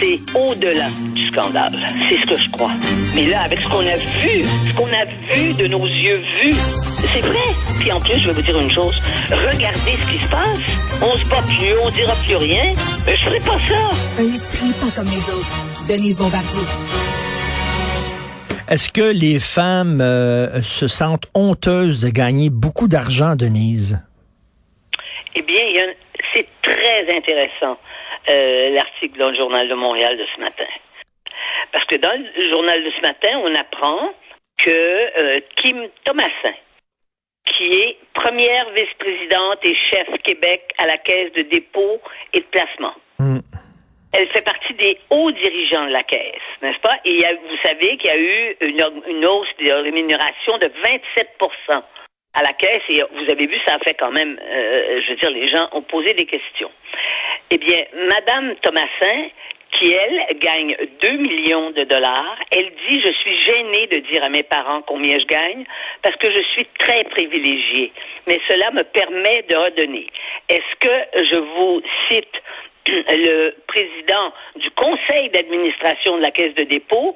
c'est au-delà du scandale. C'est ce que je crois. Mais là, avec ce qu'on a vu, ce qu'on a vu de nos yeux vus, c'est vrai. Puis en plus, je vais vous dire une chose. Regardez ce qui se passe. On se bat plus, on dira plus rien. Mais je ferai pas ça. Un esprit pas comme les autres. Denise Bombardier. Est-ce que les femmes euh, se sentent honteuses de gagner beaucoup d'argent, Denise? Eh bien, c'est très intéressant. Euh, l'article dans le Journal de Montréal de ce matin. Parce que dans le journal de ce matin, on apprend que euh, Kim Thomasin, qui est première vice-présidente et chef Québec à la Caisse de dépôt et de placement. Hmm. Elle fait partie des hauts dirigeants de la Caisse, n'est-ce pas? Et vous savez qu'il y a eu une, hausse de rémunération de 27 à la Caisse et vous avez vu, ça a fait quand même, euh, je veux dire, les gens ont posé des questions. Eh bien, Madame Thomasin, qui, elle, gagne 2 millions de dollars, elle dit, je suis gênée de dire à mes parents combien je gagne parce que je suis très privilégiée. Mais cela me permet de redonner. Est-ce que je vous cite le président du conseil d'administration de la Caisse de dépôt,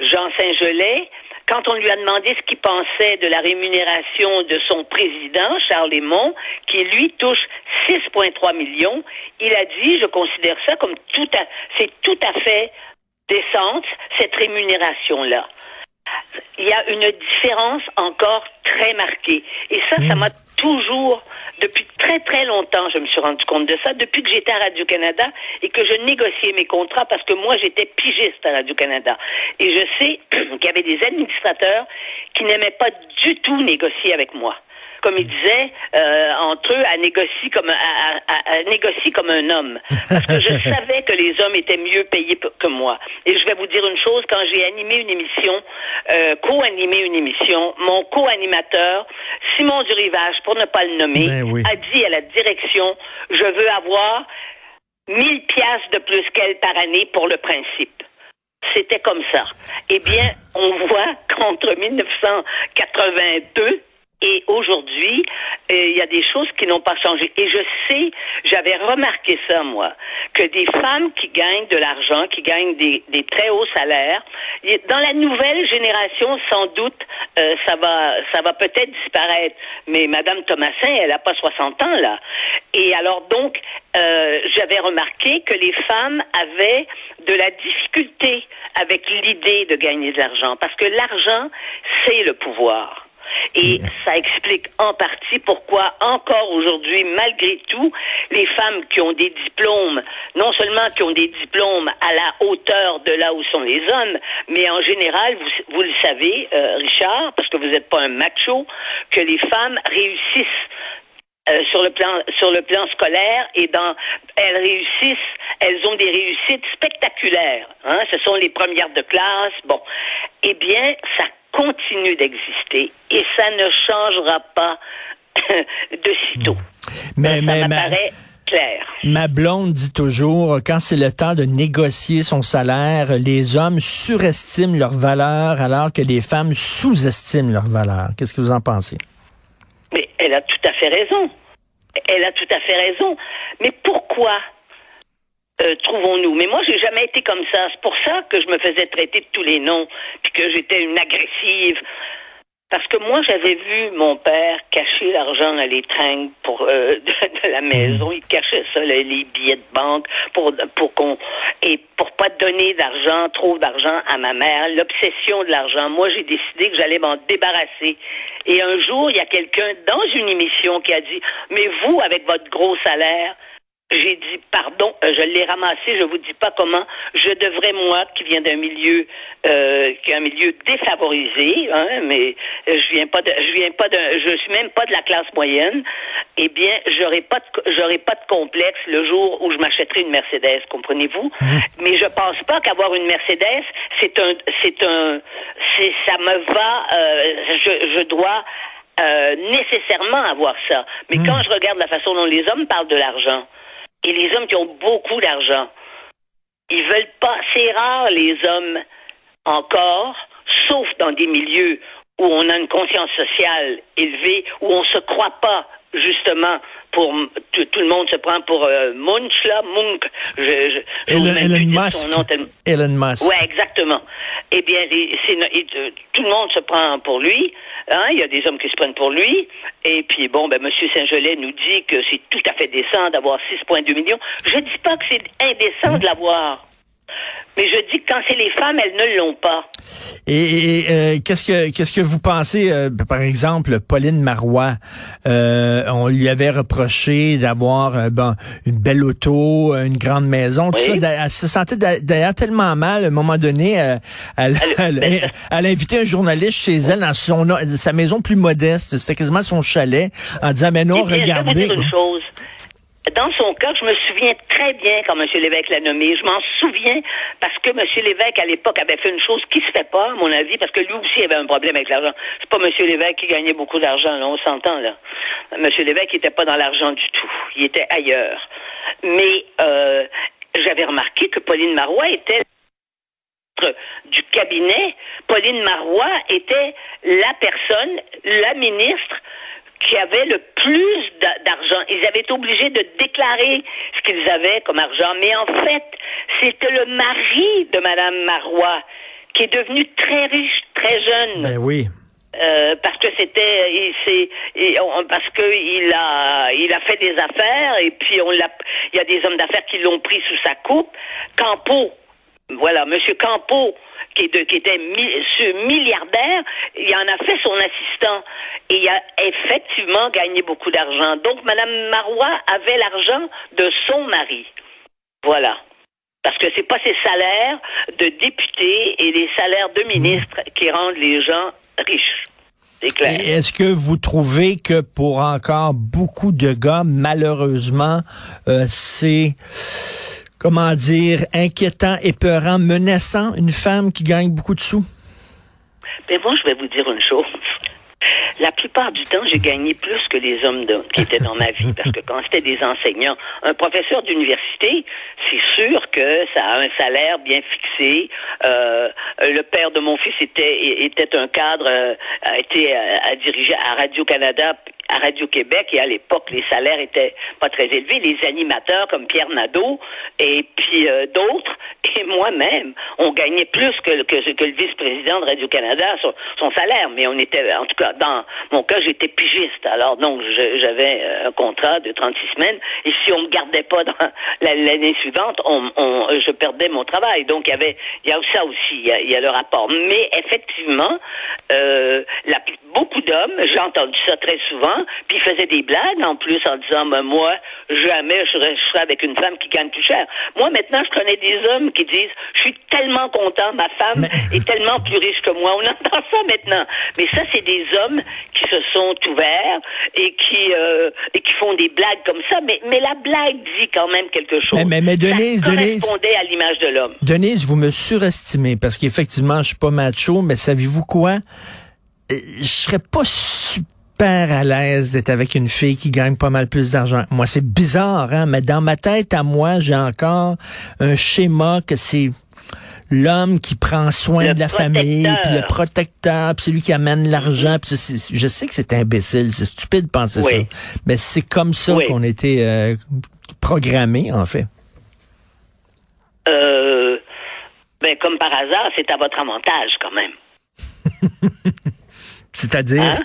Jean Saint-Gelais, quand on lui a demandé ce qu'il pensait de la rémunération de son président, Charles Lemont, qui lui touche 6,3 millions, il a dit, je considère ça comme tout à, c'est tout à fait décente, cette rémunération-là il y a une différence encore très marquée. Et ça, ça hmm. m'a toujours, depuis très très longtemps, je me suis rendu compte de ça, depuis que j'étais à Radio-Canada et que je négociais mes contrats parce que moi, j'étais pigiste à Radio-Canada. Et je sais qu'il y avait des administrateurs qui n'aimaient pas du tout négocier avec moi comme il disait, euh, entre eux, à négocier comme à, négocier comme un homme. Parce que je savais que les hommes étaient mieux payés que moi. Et je vais vous dire une chose, quand j'ai animé une émission, euh, co-animé une émission, mon co-animateur, Simon Durivage, pour ne pas le nommer, ben a dit à la direction, je veux avoir 1000 piastres de plus qu'elle par année pour le principe c'était comme ça. Eh bien, on voit qu'entre 1982 et aujourd'hui, euh, il y a des choses qui n'ont pas changé. Et je sais, j'avais remarqué ça, moi, que des femmes qui gagnent de l'argent, qui gagnent des, des, très hauts salaires, dans la nouvelle génération, sans doute, euh, ça va, ça va peut-être disparaître. Mais Madame Thomasin, elle n'a pas 60 ans, là. Et alors, donc, euh, j'avais remarqué que les femmes avaient de la difficulté avec l'idée de gagner de l'argent. Parce que l'argent, c'est le pouvoir. Et ça explique en partie pourquoi encore aujourd'hui, malgré tout, les femmes qui ont des diplômes, non seulement qui ont des diplômes à la hauteur de là où sont les hommes, mais en général, vous, vous le savez, euh, Richard, parce que vous n'êtes pas un macho, que les femmes réussissent euh, sur le plan sur le plan scolaire et dans elles réussissent elles ont des réussites spectaculaires hein. Ce sont les premières de classe. Bon. Eh bien ça continue d'exister et ça ne changera pas de sitôt. Mais, ça mais clair. Ma blonde dit toujours, quand c'est le temps de négocier son salaire, les hommes surestiment leur valeur alors que les femmes sous-estiment leur valeur. Qu'est-ce que vous en pensez? Mais elle a tout à fait raison. Elle a tout à fait raison. Mais pourquoi euh, trouvons-nous. Mais moi, j'ai jamais été comme ça. C'est pour ça que je me faisais traiter de tous les noms, puis que j'étais une agressive. Parce que moi, j'avais vu mon père cacher l'argent dans les tringues pour euh, de, la maison. Il cachait ça, les, billets de banque pour pour qu'on et pour pas donner d'argent, trop d'argent à ma mère. L'obsession de l'argent. Moi, j'ai décidé que j'allais m'en débarrasser. Et un jour, il y a quelqu'un dans une émission qui a dit "Mais vous, avec votre gros salaire, j'ai dit pardon, euh, je l'ai ramassé, je vous dis pas comment. Je devrais moi, qui viens d'un milieu, euh, qui est un milieu défavorisé, hein, mais je viens pas de, je viens pas de, je suis même pas de la classe moyenne. Eh bien, j'aurais pas, de, j'aurais pas de complexe le jour où je m'achèterai une Mercedes, comprenez-vous? Mmh. Mais je pense pas qu'avoir une Mercedes, c'est un, c'est un, c'est, ça me va. Euh, je, je dois euh, nécessairement avoir ça. Mais mmh. quand je regarde la façon dont les hommes parlent de l'argent et les hommes qui ont beaucoup d'argent, ils veulent pas. C'est rare les hommes encore, sauf dans des milieux où on a une conscience sociale élevée, où on se croit pas justement pour tout, tout le monde se prend pour euh, Munch là, Munk. Je, je, je Elon, Elon Musk. son nom tellement- Elon Musk. Ouais, exactement. Eh bien, euh, tout le monde se prend pour lui. Hein, il y a des hommes qui se prennent pour lui. Et puis, bon, ben, Monsieur Saint-Gelais nous dit que c'est tout à fait décent d'avoir 6,2 millions. Je dis pas que c'est indécent de l'avoir. Mais je dis que quand c'est les femmes, elles ne l'ont pas. Et, et, euh, qu'est-ce que qu'est-ce que vous pensez, euh, par exemple, Pauline Marois, euh, on lui avait reproché d'avoir euh, bon, une belle auto, une grande maison, tout Oui. ça. Elle se sentait d'a- d'ailleurs tellement mal, à un moment donné, euh, elle, elle, elle, elle a invité un journaliste chez elle dans son, sa maison plus modeste, c'était quasiment son chalet, en disant, mais non, Je vais vous regardez. dire une chose. Dans son cas, je me souviens très bien quand M. Lévesque l'a nommé. Je m'en souviens parce que M. Lévesque, à l'époque, avait fait une chose qui se fait pas, à mon avis, parce que lui aussi avait un problème avec l'argent. C'est pas M. Lévesque qui gagnait beaucoup d'argent, on s'entend, là. M. Lévesque n'était pas dans l'argent du tout. Il était ailleurs. Mais euh, j'avais remarqué que Pauline Marois était du cabinet, Pauline Marois était la personne, la ministre qui avait le plus d'a- d'argent. Ils avaient été obligés de déclarer ce qu'ils avaient comme argent. Mais en fait, c'était le mari de Madame Marois qui est devenu très riche, très jeune. Ben oui. Euh, parce que c'était parce que il a il a fait des affaires et puis on l'a il y a des hommes d'affaires qui l'ont pris sous sa coupe Campo voilà monsieur Campo qui, est de- qui était mi- ce milliardaire il en a fait son assistant. Et il a effectivement gagné beaucoup d'argent. Donc madame Marois avait l'argent de son mari. Voilà. Parce que c'est pas ses salaires de députés et les salaires de ministres qui rendent les gens riches. C'est clair. Et Est-ce que vous trouvez que pour encore beaucoup de gars, malheureusement, euh, c'est comment dire inquiétant, épeurant, menaçant une femme qui gagne beaucoup de sous? Mais moi, je vais vous dire une chose. La plupart du temps, j'ai gagné plus que les hommes qui étaient dans ma vie, parce que quand c'était des enseignants, un professeur d'université, c'est sûr que ça a un salaire bien fixé. Euh, le père de mon fils était un cadre, euh, a été euh, a dirigé à Radio Canada, à Radio Québec, et à l'époque, les salaires étaient pas très élevés. Les animateurs comme Pierre Nadeau et puis euh, d'autres et moi-même, on gagnait plus que, le vice-président de Radio Canada son, son salaire, mais on était en tout cas dans mon cas, j'étais pigiste. Alors donc j'avais euh, un contrat de 36 semaines et si on me gardait pas dans la- l'année suivante, on, je perdais mon travail. Donc il y avait il y a ça aussi, il y a, le rapport. Mais effectivement, euh, beaucoup d'hommes, j'ai entendu ça très souvent, puis ils faisaient des blagues en plus en disant ben, moi jamais je serais, avec une femme qui gagne plus cher. Moi maintenant je connais des hommes qui disent je suis tellement content, ma femme est tellement plus riche que moi. On entend ça maintenant. Mais ça c'est des hommes qui se sont ouverts et qui euh, et qui font des blagues comme ça. Mais mais la blague dit quand même quelque chose. Mais- mais- mais Denise, ça Denise- correspondait à l'image de l'homme. Denise, vous me surestimez parce qu'effectivement, je suis pas macho, mais savez-vous quoi? Euh, Je serais pas super à l'aise d'être avec une fille qui gagne pas mal plus d'argent. Moi, c'est bizarre, hein, mais dans ma tête à moi, j'ai encore un schéma que c'est l'homme qui prend soin Le de la famille, puis le protecteur, puis c'est lui qui amène l'argent. puis c'est- c'est- je sais que c'est imbécile, c'est stupide de penser Oui. ça, mais c'est comme ça Oui. qu'on était euh, programmé en fait. Euh, ben comme par hasard, c'est à votre avantage quand même. C'est-à-dire, Hein?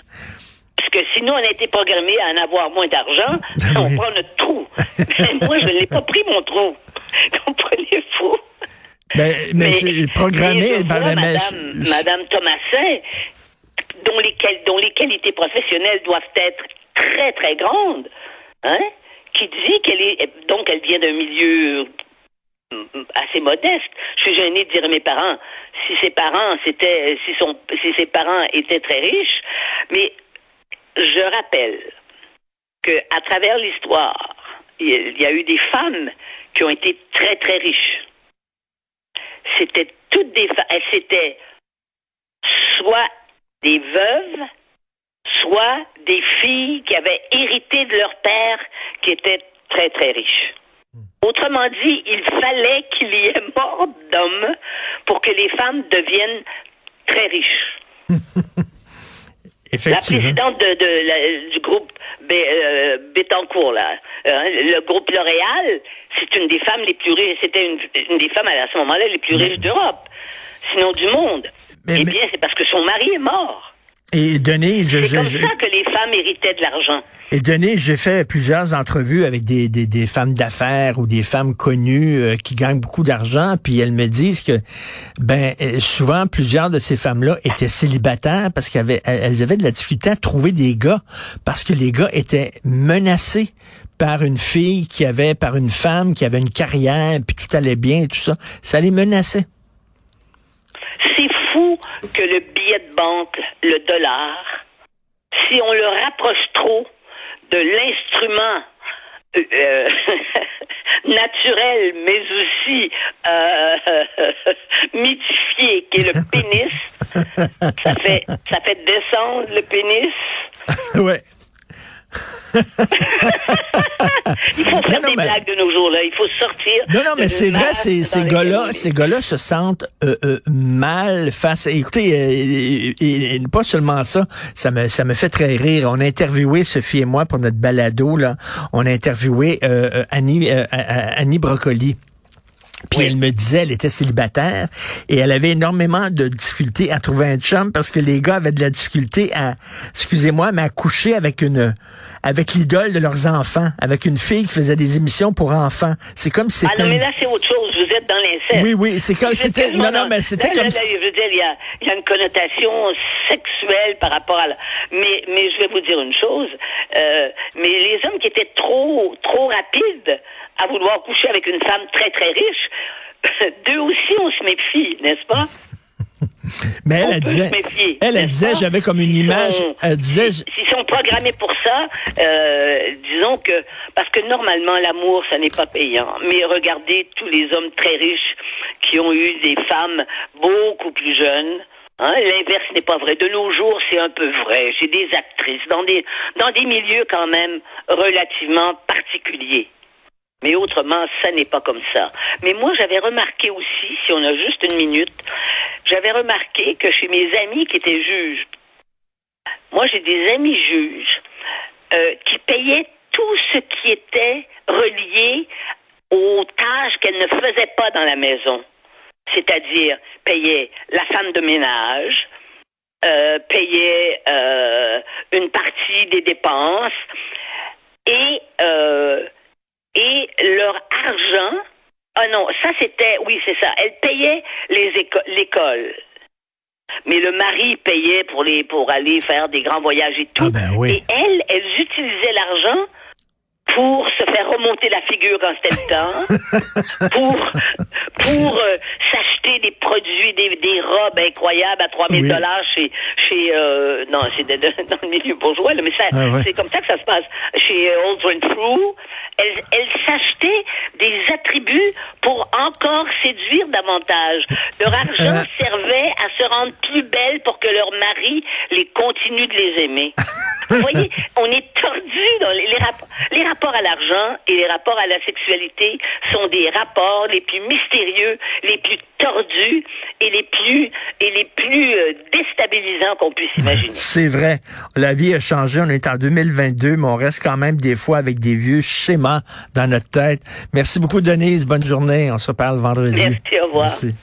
Parce que sinon, on a été programmé à en avoir moins d'argent, on Oui. prend notre trou. Mais moi, je ne l'ai pas pris, mon trou. Comprenez-vous? ben, mais, c'est programmé, mais je ben, ben, mais Madame, je- Madame Thomasin, dont les, qual- dont les qualités professionnelles doivent être très, très grandes, hein, qui dit qu'elle est, donc elle vient d'un milieu mm, assez modeste. Je suis gênée de dire à mes parents si ses parents c'était si son si ses parents étaient très riches, mais je rappelle que à travers l'histoire, il y a- il y a eu des femmes qui ont été très très riches. C'était toutes des femmes, c'était soit des veuves, soit des filles qui avaient hérité de leur père qui était très très riche. Autrement dit, il fallait qu'il y ait mort d'hommes pour que les femmes deviennent très riches. La présidente de, de la- du groupe B, euh, Bettencourt, là, hein, le groupe L'Oréal, c'est une des femmes les plus riches, c'était une, une des femmes à ce moment-là les plus riches d'Europe, sinon du monde. Mais- eh mais- bien, c'est parce que son mari est mort. Et Denise, C'est je- comme je- ça que les femmes héritaient de l'argent. Et Denis, j'ai fait plusieurs entrevues avec des, des, des femmes d'affaires ou des femmes connues euh, qui gagnent beaucoup d'argent, puis elles me disent que ben euh, souvent plusieurs de ces femmes-là étaient célibataires parce qu'elles avaient, elles avaient de la difficulté à trouver des gars parce que les gars étaient menacés par une fille qui avait, par une femme qui avait une carrière, puis tout allait bien et tout ça. Ça les menaçait. C'est fou que le billet de banque, le dollar, si on le rapproche trop de l'instrument euh, euh, naturel, mais aussi euh, mythifié, qui est le pénis, ça fait, ça fait descendre le pénis. ouais. Il faut faire Non, non, des mais- blagues de nos jours, là. Il faut sortir. Non, non, mais c'est vrai, ces, ces gars-là, ces gars-là se sentent euh, euh, mal face. Écoutez, euh, et, et- et pas seulement ça, ça me ça me fait très rire. On a interviewé Sophie et moi pour notre balado là. On a interviewé euh, euh, Annie euh, euh, Annie Brocoli. Puis Oui. elle me disait, elle était célibataire et elle avait énormément de difficultés à trouver un chum parce que les gars avaient de la difficulté à, excusez-moi, mais à coucher avec une, avec l'idole de leurs enfants, avec une fille qui faisait des émissions pour enfants. C'est comme si Ah non, mais là, c'est autre chose. Vous êtes dans l'inceste. oui, oui, c'est comme c'était. Non, non, mais c'était comme. là, là, si- je veux dire, il y a, il y a une connotation sexuelle par rapport à la. Mais, mais je vais vous dire une chose. euh, mais les hommes qui étaient trop, trop rapides à vouloir coucher avec une femme très, très riche, d'eux aussi, on se méfie, n'est-ce pas? Mais elle, on elle disait, méfier, elle, elle disait, j'avais comme une image. sont- Elle disait, s'ils- S'ils sont programmés pour ça, euh, disons que parce que normalement l'amour ça n'est pas payant. Mais regardez tous les hommes très riches qui ont eu des femmes beaucoup plus jeunes. Hein, L'inverse n'est pas vrai. De nos jours, c'est un peu vrai. J'ai des actrices dans des dans des milieux quand même relativement particuliers. Mais autrement, ça n'est pas comme ça. Mais moi, j'avais remarqué aussi, si on a juste une minute, j'avais remarqué que chez mes amis qui étaient juges, moi j'ai des amis juges euh, qui payaient tout ce qui était relié aux tâches qu'elles ne faisaient pas dans la maison. C'est-à-dire payaient la femme de ménage, euh, payaient euh, une partie des dépenses et euh, et leur argent. Ah non, ça c'était, oui c'est ça. Elle payait les éco- l'école, mais le mari payait pour les pour aller faire des grands voyages et tout. Ah ben oui. Et elle, elles utilisaient l'argent pour se faire remonter la figure quand c'était le temps, pour pour euh, des produits, des, des robes incroyables à 3000 Oui. dollars chez chez euh, non c'est dans le milieu bourgeois là, mais ça Ah ouais. c'est comme ça que ça se passe chez euh, Old Renfrew. Elles, elles s'achetaient des attributs pour encore séduire davantage. Leur argent Euh. servait à se rendre plus belles pour que leur mari les continue de les aimer. Vous voyez, on est tordu dans les, les rapports. Les rapports à l'argent et les rapports à la sexualité sont des rapports les plus mystérieux, les plus tordus et les plus et les plus euh, déstabilisants qu'on puisse imaginer. C'est vrai. La vie a changé. On est en 2022, mais on reste quand même des fois avec des vieux schémas dans notre tête. Merci beaucoup, Denise. Bonne journée. On se parle vendredi. Merci, au revoir. Merci.